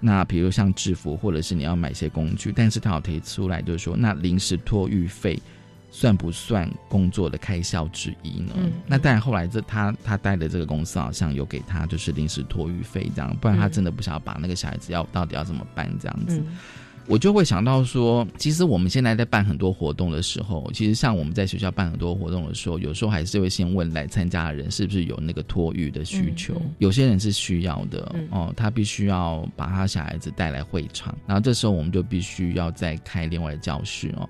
那比如像制服，或者是你要买一些工具，但是他有提出来就是说，那临时托育费。算不算工作的开销之一呢？那当然，后来这他他带的这个公司好像有给他就是临时托育费这样，不然他真的不想要把那个小孩子要到底要怎么办这样子。我就会想到说，其实我们现在在办很多活动的时候，其实像我们在学校办很多活动的时候，有时候还是会先问来参加的人是不是有那个托育的需求。有些人是需要的哦，他必须要把他小孩子带来会场，然后这时候我们就必须要再开另外的教室哦。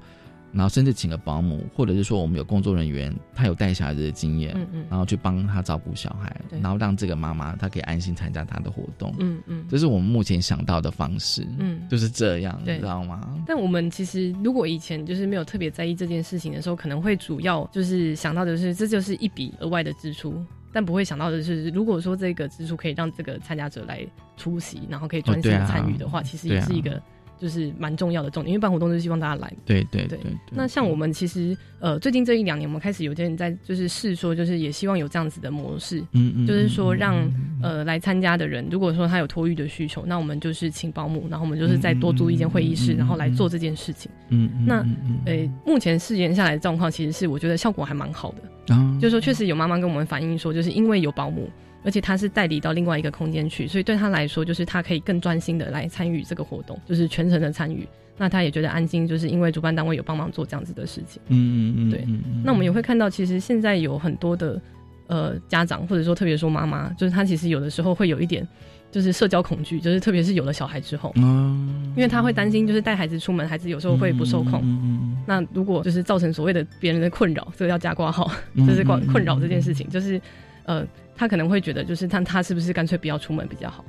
然后甚至请个保姆，或者是说我们有工作人员，他有带小孩子的经验，嗯嗯，然后去帮他照顾小孩，然后让这个妈妈她可以安心参加他的活动，嗯嗯，这是我们目前想到的方式，嗯，就是这样，你知道吗？但我们其实如果以前就是没有特别在意这件事情的时候，可能会主要就是想到的是这就是一笔额外的支出，但不会想到的是，如果说这个支出可以让这个参加者来出席，然后可以专心参与的话，其实也是一个。就是蛮重要的重点，因为办活动就是希望大家来。对对对。那像我们其实呃，最近这一两年，我们开始有些人在就是试说，就是也希望有这样子的模式。嗯嗯。就是说让呃来参加的人，如果说他有托育的需求，那我们就是请保姆，然后我们就是再多租一间会议室，然后来做这件事情。嗯嗯。那呃，目前试验下来的状况，其实是我觉得效果还蛮好的。啊。就是说，确实有妈妈跟我们反映说，就是因为有保姆。而且他是代理到另外一个空间去，所以对他来说，就是他可以更专心的来参与这个活动，就是全程的参与。那他也觉得安心，就是因为主办单位有帮忙做这样子的事情。嗯嗯嗯，对。那我们也会看到，其实现在有很多的呃家长，或者说特别说妈妈，就是他其实有的时候会有一点就是社交恐惧，就是特别是有了小孩之后，嗯，因为他会担心，就是带孩子出门，孩子有时候会不受控。嗯那如果就是造成所谓的别人的困扰，这个要加挂号，就是困困扰这件事情，就是呃。他可能会觉得，就是他他是不是干脆不要出门比较好？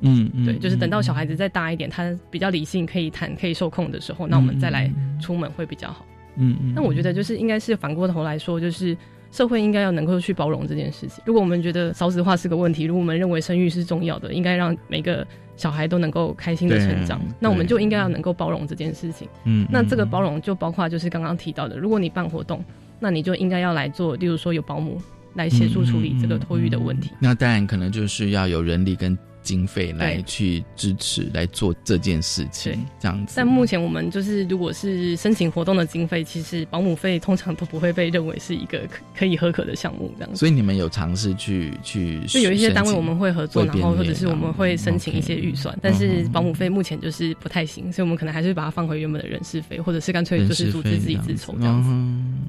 嗯，对，就是等到小孩子再大一点，他比较理性，可以谈，可以受控的时候，那我们再来出门会比较好。嗯嗯。那我觉得就是应该是反过头来说，就是社会应该要能够去包容这件事情。如果我们觉得少子化是个问题，如果我们认为生育是重要的，应该让每个小孩都能够开心的成长，那我们就应该要能够包容这件事情。嗯。那这个包容就包括就是刚刚提到的，如果你办活动，那你就应该要来做，例如说有保姆。来协助处理这个托育的问题。那当然可能就是要有人力跟经费来去支持来做这件事情，这样子。但目前我们就是，如果是申请活动的经费，其实保姆费通常都不会被认为是一个可可以合可的项目，这样子。所以你们有尝试去去，就有一些单位我们会合作，然后或者是我们会申请一些预算，但是保姆费目前就是不太行，所以我们可能还是把它放回原本的人事费，或者是干脆就是组织自己自筹这样子。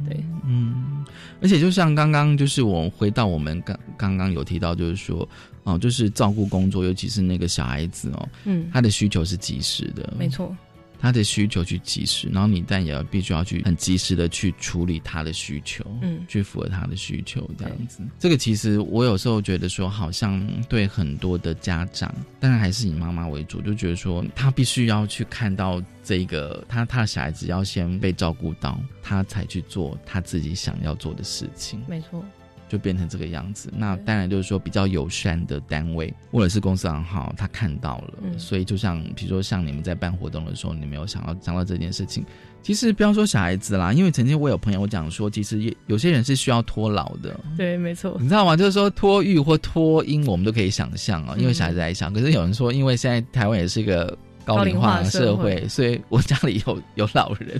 对，嗯。而且就像刚刚，就是我回到我们刚刚刚有提到，就是说，哦，就是照顾工作，尤其是那个小孩子哦，嗯，他的需求是及时的，没错。他的需求去及时，然后你但也要必须要去很及时的去处理他的需求，嗯，去符合他的需求这样子。这个其实我有时候觉得说，好像对很多的家长，当然还是以妈妈为主，就觉得说他必须要去看到这个，他他的小孩子要先被照顾到，他才去做他自己想要做的事情。没错。就变成这个样子，那当然就是说比较友善的单位或者是公司行号，他看到了，所以就像比如说像你们在办活动的时候，你没有想要想到这件事情。其实不要说小孩子啦，因为曾经我有朋友讲说，其实有些人是需要托老的。对，没错。你知道吗？就是说托育或托婴，我们都可以想象啊，因为小孩子在想。可是有人说，因为现在台湾也是一个高龄化的社会，所以我家里有 有老人。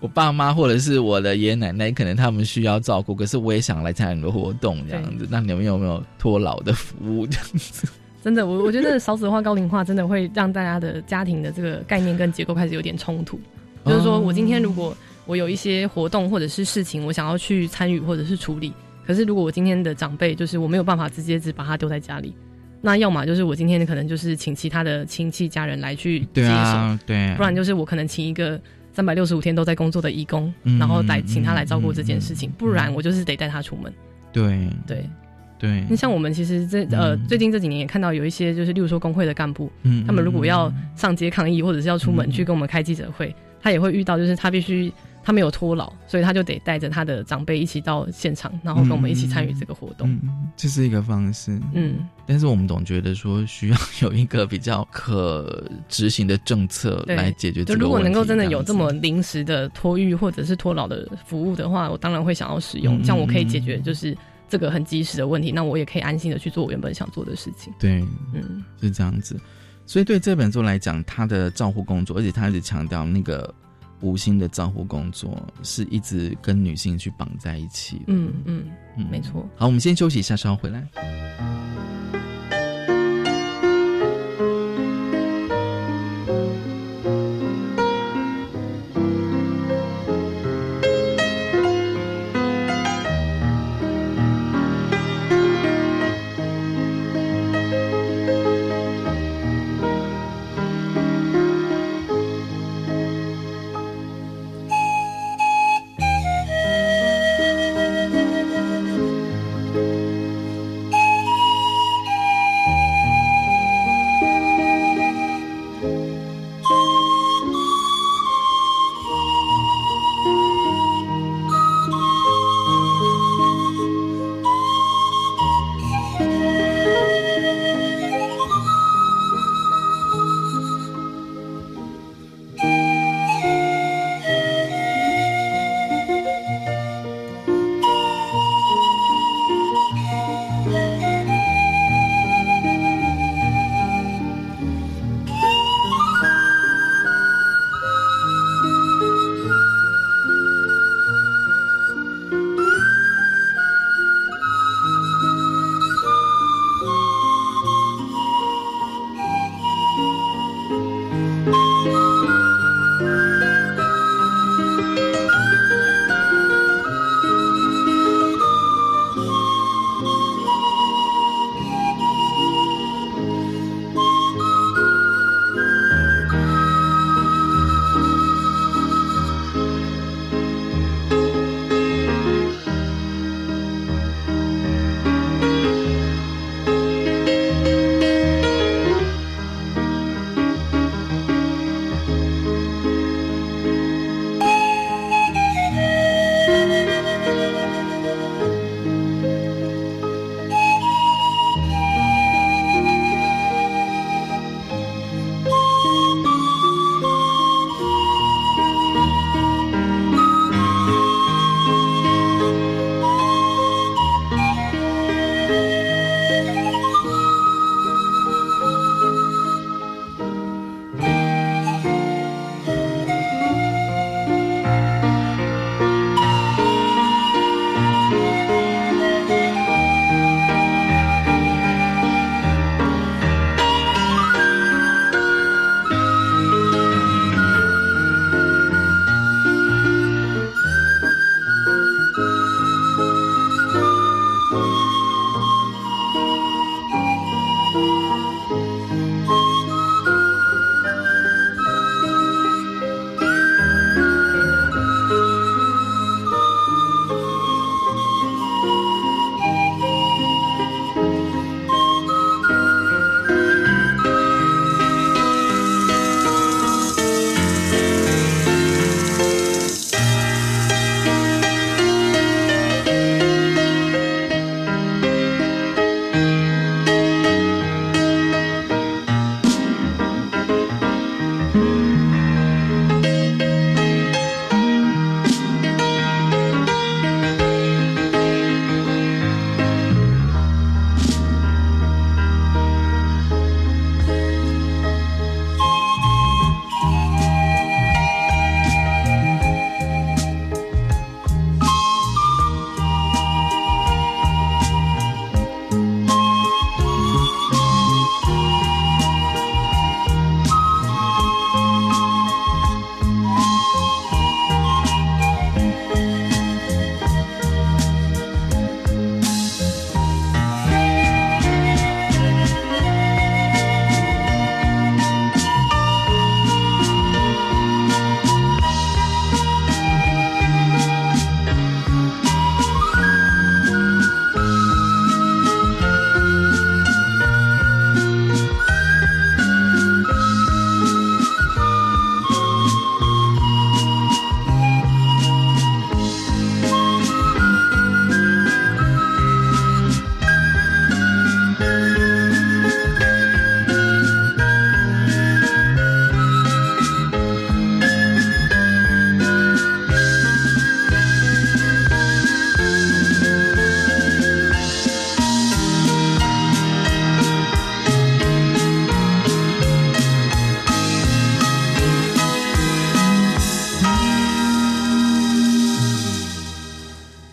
我爸妈或者是我的爷爷奶奶，可能他们需要照顾，可是我也想来参加很多活动这样子。那你们有没有托老的服务这样子？真的，我我觉得少子化、高龄化真的会让大家的家庭的这个概念跟结构开始有点冲突。就是说我今天如果我有一些活动或者是事情，我想要去参与或者是处理，可是如果我今天的长辈就是我没有办法直接只把他丢在家里，那要么就是我今天可能就是请其他的亲戚家人来去接手，对，不然就是我可能请一个三百六十五天都在工作的义工，然后来请他来照顾这件事情，不然我就是得带他出门。对。对。对，那像我们其实这呃最近这几年也看到有一些就是，例如说工会的干部，嗯，他们如果要上街抗议，或者是要出门去跟我们开记者会，他也会遇到，就是他必须他没有拖老，所以他就得带着他的长辈一起到现场，然后跟我们一起参与这个活动。这是一个方式，嗯，但是我们总觉得说需要有一个比较可执行的政策来解决。就如果能够真的有这么临时的托育或者是托老的服务的话，我当然会想要使用，这样我可以解决就是。这个很及时的问题，那我也可以安心的去做我原本想做的事情。对，嗯，是这样子。所以对这本书来讲，他的照护工作，而且他一直强调那个无心的照护工作，是一直跟女性去绑在一起。嗯嗯嗯，没错。好，我们先休息一下，稍后回来。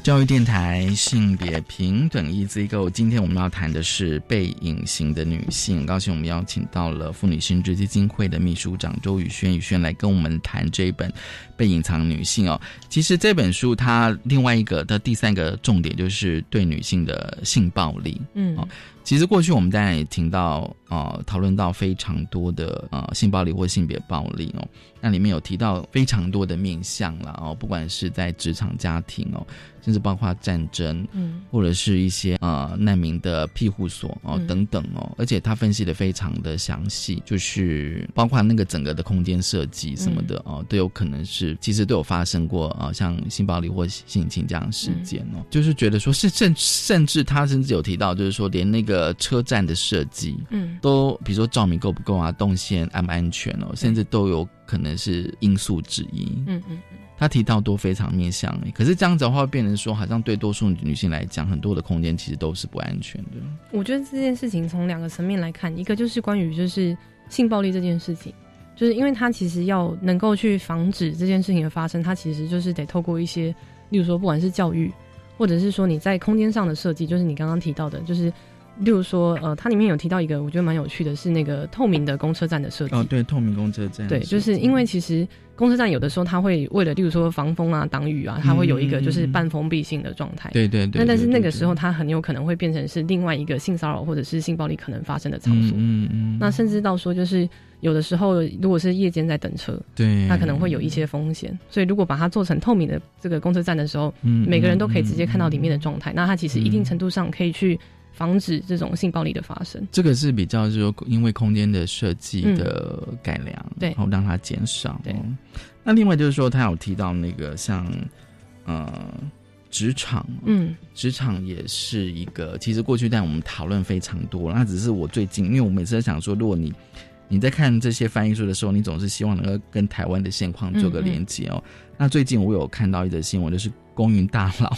教育电台性别平等 Easy Go，今天我们要谈的是被隐形的女性。高兴我们邀请到了妇女心智基金会的秘书长周宇轩，宇轩来跟我们谈这一本《被隐藏女性》哦。其实这本书它另外一个的第三个重点就是对女性的性暴力。嗯，其实过去我们当然也听到呃讨论到非常多的呃性暴力或性别暴力哦，那里面有提到非常多的面向了哦，不管是在职场、家庭哦。甚至包括战争，嗯，或者是一些呃难民的庇护所哦等等哦，而且他分析的非常的详细，就是包括那个整个的空间设计什么的哦，都有可能是其实都有发生过啊，像性暴力或性侵这样事件哦，就是觉得说是甚甚至他甚至有提到，就是说连那个车站的设计，嗯，都比如说照明够不够啊，动线安不安全哦，甚至都有可能是因素之一，嗯嗯。他提到都非常面向，可是这样子的话，变成说好像对多数女性来讲，很多的空间其实都是不安全的。我觉得这件事情从两个层面来看，一个就是关于就是性暴力这件事情，就是因为它其实要能够去防止这件事情的发生，它其实就是得透过一些，例如说不管是教育，或者是说你在空间上的设计，就是你刚刚提到的，就是。例如说，呃，它里面有提到一个，我觉得蛮有趣的，是那个透明的公车站的设计。哦，对，透明公车站。对，就是因为其实公车站有的时候它会为了，例如说防风啊、挡雨啊，它会有一个就是半封闭性的状态。对对对。那但是那个时候它很有可能会变成是另外一个性骚扰或者是性暴力可能发生的场所。嗯嗯。那甚至到说就是有的时候，如果是夜间在等车，对，它可能会有一些风险。所以如果把它做成透明的这个公车站的时候，嗯，每个人都可以直接看到里面的状态，那它其实一定程度上可以去。防止这种性暴力的发生，这个是比较就是说，因为空间的设计的改良，对，然后让它减少。对，那另外就是说，他有提到那个像呃职场，嗯，职场也是一个，其实过去但我们讨论非常多，那只是我最近，因为我每次在想说，如果你你在看这些翻译书的时候，你总是希望能够跟台湾的现况做个连接哦。那最近我有看到一则新闻，就是公云大佬。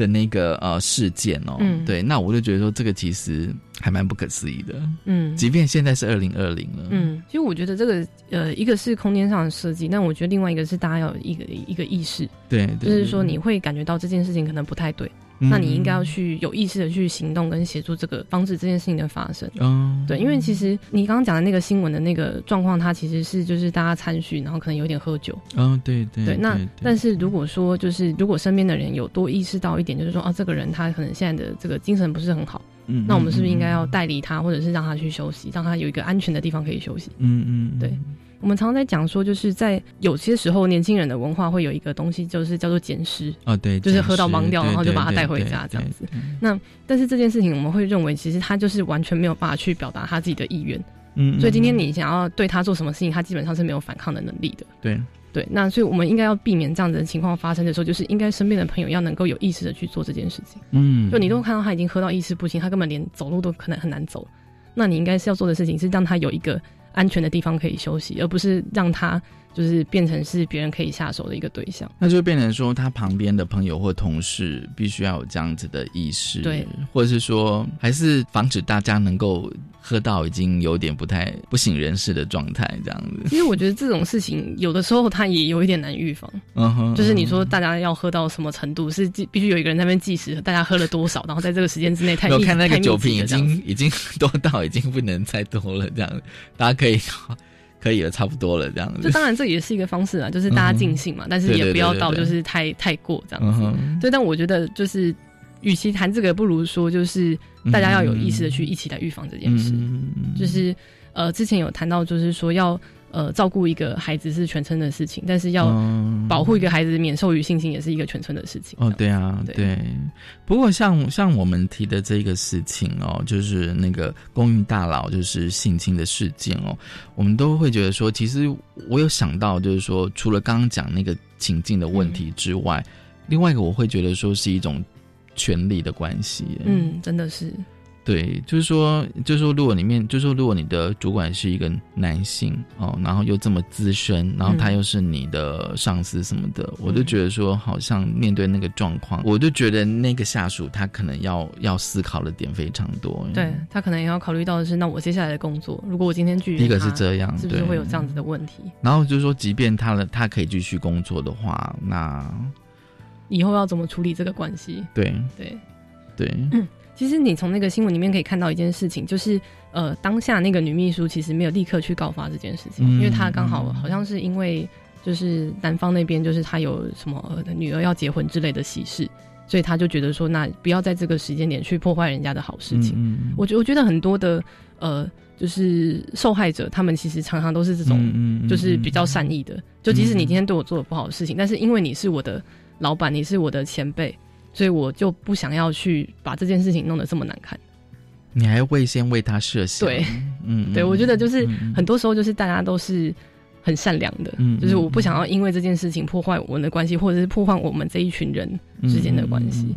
的那个呃事件哦，对，那我就觉得说这个其实还蛮不可思议的，嗯，即便现在是二零二零了，嗯，其实我觉得这个呃一个是空间上的设计，但我觉得另外一个是大家要有一个一个意识，对，就是说你会感觉到这件事情可能不太对。那你应该要去有意识的去行动跟协助这个防止这件事情的发生。嗯，对，因为其实你刚刚讲的那个新闻的那个状况，它其实是就是大家参叙，然后可能有点喝酒。嗯，对对。对，那但是如果说就是如果身边的人有多意识到一点，就是说啊，这个人他可能现在的这个精神不是很好，嗯，那我们是不是应该要代理他，或者是让他去休息，让他有一个安全的地方可以休息？嗯嗯，对。我们常常在讲说，就是在有些时候，年轻人的文化会有一个东西，就是叫做捡尸。啊，对，就是喝到盲掉，然后就把他带回家这样子。那但是这件事情，我们会认为，其实他就是完全没有办法去表达他自己的意愿。嗯，所以今天你想要对他做什么事情，他基本上是没有反抗的能力的。对对，那所以我们应该要避免这样子的情况发生的时候，就是应该身边的朋友要能够有意识的去做这件事情。嗯，就你都看到他已经喝到意识不清，他根本连走路都可能很难走，那你应该是要做的事情是让他有一个。安全的地方可以休息，而不是让他就是变成是别人可以下手的一个对象。那就变成说，他旁边的朋友或同事必须要有这样子的意识，对，或者是说，还是防止大家能够。喝到已经有点不太不省人事的状态，这样子。其实我觉得这种事情有的时候它也有一点难预防。嗯哼，就是你说大家要喝到什么程度，是必须有一个人在那边计时，大家喝了多少，然后在这个时间之内太我看那个酒瓶已经已经多到已经不能再多了，这样大家可以可以了，差不多了，这样子。就当然这也是一个方式啊，就是大家尽兴嘛，但是也不要到就是太太过这样子。对，但我觉得就是。与其谈这个，不如说就是大家要有意识的去一起来预防这件事。就是呃，之前有谈到，就是说要呃照顾一个孩子是全村的事情，但是要保护一个孩子免受于性侵也是一个全村的事情。哦，对啊，对。不过像像我们提的这个事情哦，就是那个公寓大佬就是性侵的事件哦，我们都会觉得说，其实我有想到，就是说除了刚刚讲那个情境的问题之外，另外一个我会觉得说是一种。权力的关系，嗯，真的是，对，就是说，就是说，如果里面，就是说，如果你的主管是一个男性哦，然后又这么资深，然后他又是你的上司什么的，我就觉得说，好像面对那个状况，我就觉得那个下属他可能要要思考的点非常多，对他可能也要考虑到的是，那我接下来的工作，如果我今天拒绝，第一个是这样，是不是会有这样子的问题？然后就是说，即便他的他可以继续工作的话，那。以后要怎么处理这个关系。对对对。其实你从那个新闻里面可以看到一件事情，就是呃，当下那个女秘书其实没有立刻去告发这件事情，因为她刚好好像是因为就是男方那边就是他有什么女儿要结婚之类的喜事，所以他就觉得说，那不要在这个时间点去破坏人家的好事情。我觉我觉得很多的呃，就是受害者他们其实常常都是这种，就是比较善意的，就即使你今天对我做了不好的事情，但是因为你是我的老板，你是我的前辈。所以我就不想要去把这件事情弄得这么难看。你还会先为他设想？对，嗯，对，我觉得就是很多时候就是大家都是很善良的，就是我不想要因为这件事情破坏我们的关系，或者是破坏我们这一群人之间的关系。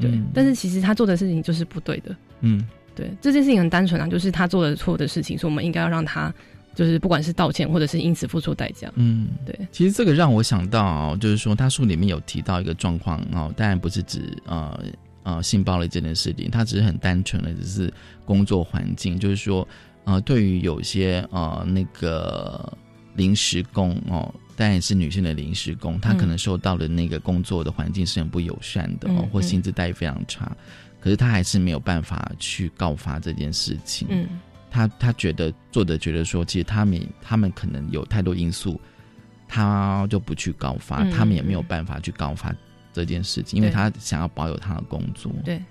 对，但是其实他做的事情就是不对的。嗯，对，这件事情很单纯啊，就是他做的错的事情，所以我们应该要让他。就是不管是道歉，或者是因此付出代价。嗯，对。其实这个让我想到，就是说他书里面有提到一个状况哦，当然不是指呃呃性暴力这件事情，他只是很单纯的只是工作环境，就是说呃对于有些呃那个临时工哦，当然是女性的临时工，她可能受到的那个工作的环境是很不友善的哦，或薪资待遇非常差，可是她还是没有办法去告发这件事情。嗯。他他觉得作者觉得说，其实他们他们可能有太多因素，他就不去告发，他们也没有办法去告发这件事情，因为他想要保有他的工作。对。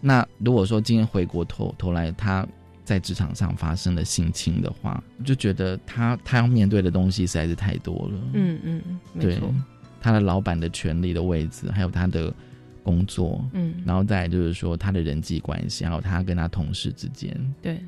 那如果说今天回过头头来，他在职场上发生了性侵的话，就觉得他他要面对的东西实在是太多了。嗯嗯，没错。他的老板的权利的位置，还有他的工作，嗯，然后再就是说他的人际关系，还有他跟他同事之间，对。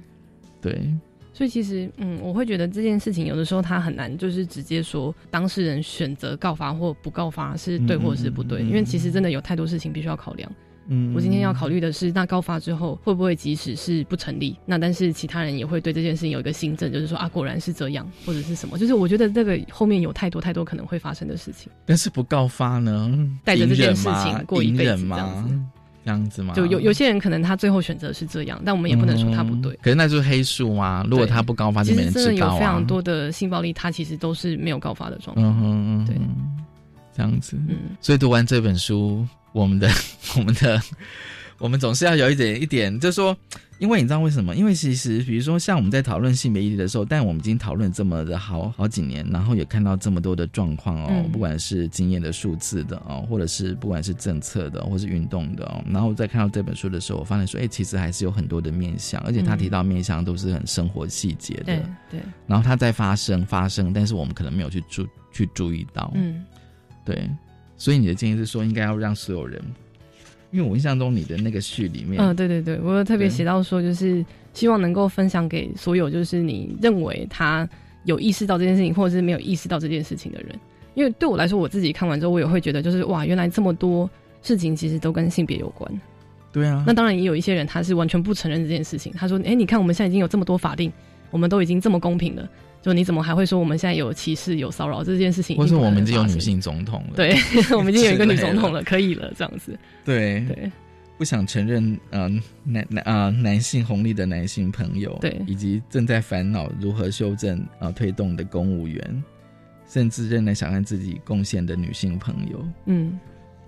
对，所以其实，嗯，我会觉得这件事情有的时候他很难，就是直接说当事人选择告发或不告发是对或是不对，因为其实真的有太多事情必须要考量。嗯，我今天要考虑的是，那告发之后会不会即使是不成立，那但是其他人也会对这件事情有一个新证，就是说啊，果然是这样，或者是什么？就是我觉得这个后面有太多太多可能会发生的事情。但是不告发呢？带着这件事情过一辈子这样子。这样子吗？就有有些人可能他最后选择是这样，但我们也不能说他不对。可是那就是黑数啊！如果他不高发，就没人知道啊。真的有非常多的性暴力，他其实都是没有高发的状况。嗯嗯嗯，对，这样子。嗯，所以读完这本书，我们的 我们的我们总是要有一点一点，就是说。因为你知道为什么？因为其实，比如说像我们在讨论性别议题的时候，但我们已经讨论这么的好好几年，然后也看到这么多的状况哦，不管是经验的数字的哦，或者是不管是政策的，或是运动的哦，然后在看到这本书的时候，我发现说，哎，其实还是有很多的面向，而且他提到面向都是很生活细节的，对，然后他在发生发生，但是我们可能没有去注去注意到，嗯，对，所以你的建议是说，应该要让所有人。因为我印象中你的那个序里面，嗯，对对对，我有特别写到说，就是希望能够分享给所有，就是你认为他有意识到这件事情，或者是没有意识到这件事情的人。因为对我来说，我自己看完之后，我也会觉得，就是哇，原来这么多事情其实都跟性别有关。对啊，那当然也有一些人，他是完全不承认这件事情。他说：“哎，你看我们现在已经有这么多法定，我们都已经这么公平了。”就你怎么还会说我们现在有歧视、有骚扰这件事情？或是我们已经有女性总统了？对，我们已经有一个女总统了，可以了，这样子。对对，不想承认嗯男男啊男性红利的男性朋友，对，以及正在烦恼如何修正啊推动的公务员，甚至仍然想让自己贡献的女性朋友，嗯。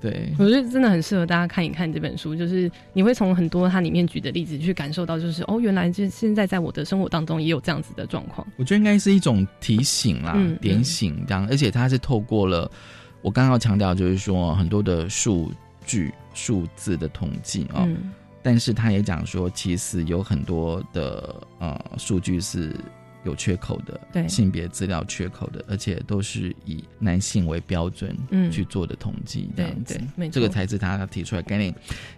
对，我觉得真的很适合大家看一看这本书，就是你会从很多它里面举的例子去感受到，就是哦，原来就现在在我的生活当中也有这样子的状况。我觉得应该是一种提醒啦，点醒这样，而且它是透过了我刚刚要强调，就是说很多的数据、数字的统计啊，但是他也讲说，其实有很多的呃数据是。有缺口的，对性别资料缺口的，而且都是以男性为标准去做的统计，这样子，这个才是他提出来概念。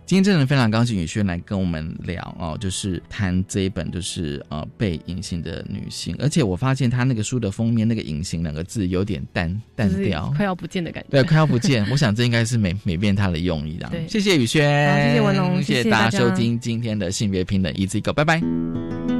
今天真的非常高兴宇轩来跟我们聊哦，就是谈这一本就是呃被隐形的女性，而且我发现他那个书的封面那个“隐形”两个字有点淡淡掉，快要不见的感觉，对，快要不见。我想这应该是美美变他的用意，这样。谢谢宇轩，谢谢文龙，谢谢大家收听今天的性别平等 Easy Go，拜拜。